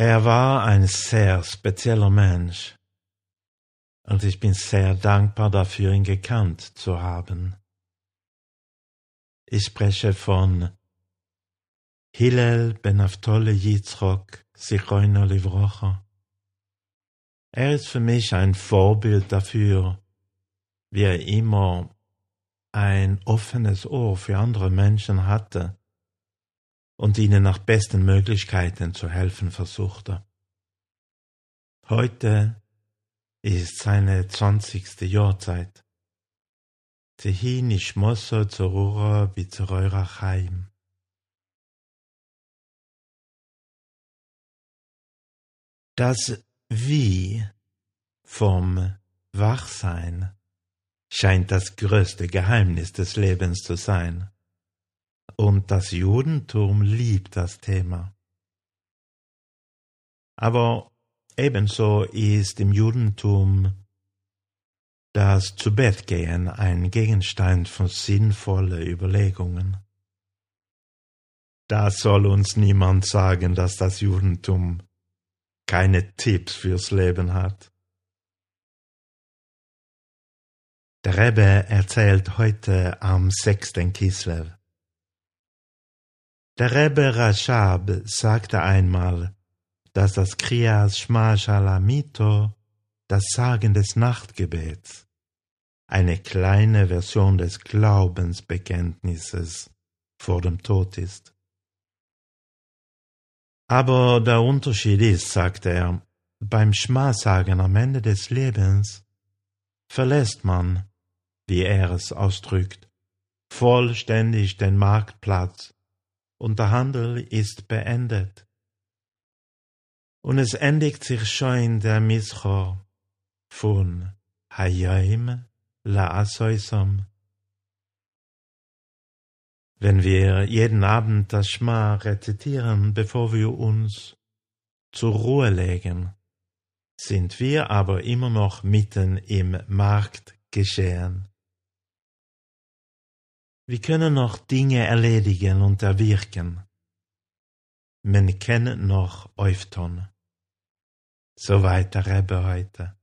Er war ein sehr spezieller Mensch, und ich bin sehr dankbar dafür, ihn gekannt zu haben. Ich spreche von Hillel ben Aftole Yitzchok Sichoino Livrocha. Er ist für mich ein Vorbild dafür, wie er immer ein offenes Ohr für andere Menschen hatte und ihnen nach besten Möglichkeiten zu helfen versuchte. Heute ist seine zwanzigste Jahrzeit. Zehi nishmoso zerura bizereura chaim. Das Wie vom Wachsein scheint das größte Geheimnis des Lebens zu sein. Und das Judentum liebt das Thema. Aber ebenso ist im Judentum das Zubettgehen ein Gegenstand von sinnvollen Überlegungen. Da soll uns niemand sagen, dass das Judentum keine Tipps fürs Leben hat. Der Rebbe erzählt heute am sechsten Kislev. Der Rebbe Rashab sagte einmal, dass das Kriyas Shma Shalamito, das Sagen des Nachtgebets, eine kleine Version des Glaubensbekenntnisses vor dem Tod ist. Aber der Unterschied ist, sagte er, beim Schma-Sagen am Ende des Lebens verlässt man wie er es ausdrückt, vollständig den Marktplatz und der Handel ist beendet. Und es endigt sich schon der Mischor von Hayim la Asoisam. Wenn wir jeden Abend das Schma rezitieren, bevor wir uns zur Ruhe legen, sind wir aber immer noch mitten im Marktgeschehen. Wir können noch Dinge erledigen und erwirken, men kennen noch Eufton. Soweit der Rebbe heute.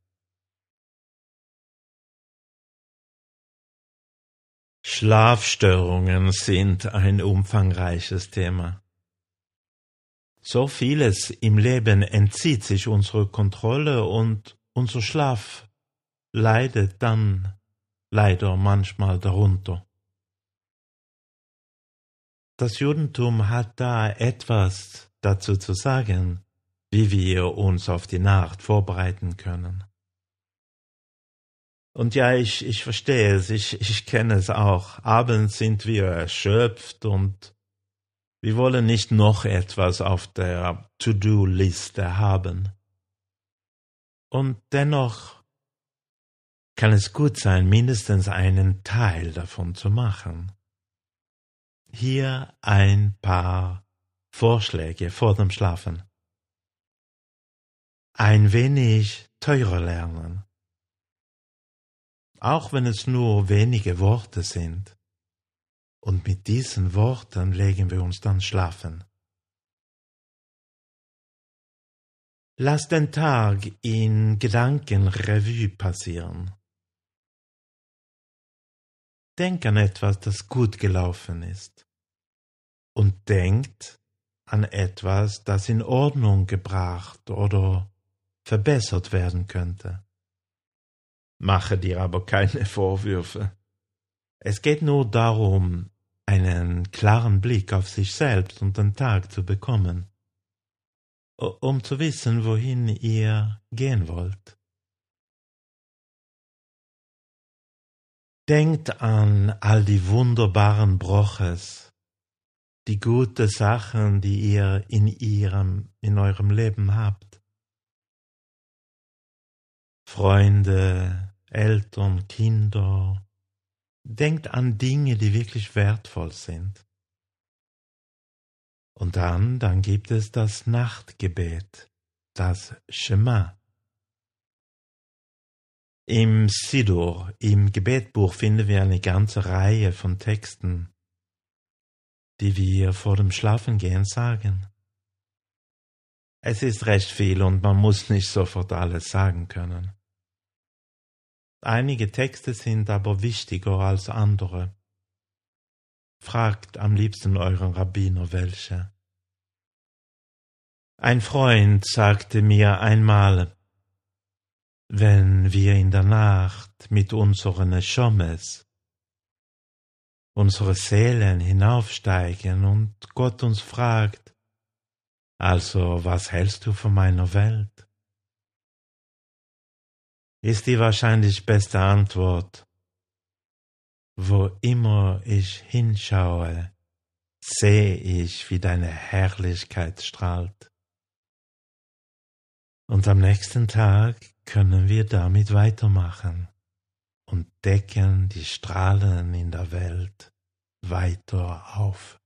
Schlafstörungen sind ein umfangreiches Thema. So vieles im Leben entzieht sich unserer Kontrolle und unser Schlaf leidet dann leider manchmal darunter. Das Judentum hat da etwas dazu zu sagen, wie wir uns auf die Nacht vorbereiten können. Und ja, ich, ich verstehe es, ich, ich kenne es auch. Abends sind wir erschöpft und wir wollen nicht noch etwas auf der To-Do-Liste haben. Und dennoch kann es gut sein, mindestens einen Teil davon zu machen. Hier ein paar Vorschläge vor dem Schlafen. Ein wenig teurer lernen. Auch wenn es nur wenige Worte sind. Und mit diesen Worten legen wir uns dann schlafen. Lass den Tag in Gedanken Revue passieren. Denk an etwas, das gut gelaufen ist und denkt an etwas, das in Ordnung gebracht oder verbessert werden könnte. Mache dir aber keine Vorwürfe. Es geht nur darum, einen klaren Blick auf sich selbst und den Tag zu bekommen, um zu wissen, wohin ihr gehen wollt. Denkt an all die wunderbaren Broches, die gute Sachen, die ihr in ihrem, in eurem Leben habt. Freunde, Eltern, Kinder. Denkt an Dinge, die wirklich wertvoll sind. Und dann, dann gibt es das Nachtgebet, das Shema. Im Sidur, im Gebetbuch finden wir eine ganze Reihe von Texten, die wir vor dem Schlafengehen sagen. Es ist recht viel und man muss nicht sofort alles sagen können. Einige Texte sind aber wichtiger als andere. Fragt am liebsten euren Rabbiner welche. Ein Freund sagte mir einmal, wenn wir in der Nacht mit unseren Schommes, unsere Seelen hinaufsteigen und Gott uns fragt, also was hältst du von meiner Welt? Ist die wahrscheinlich beste Antwort, wo immer ich hinschaue, sehe ich, wie deine Herrlichkeit strahlt. Und am nächsten Tag können wir damit weitermachen und decken die Strahlen in der Welt weiter auf.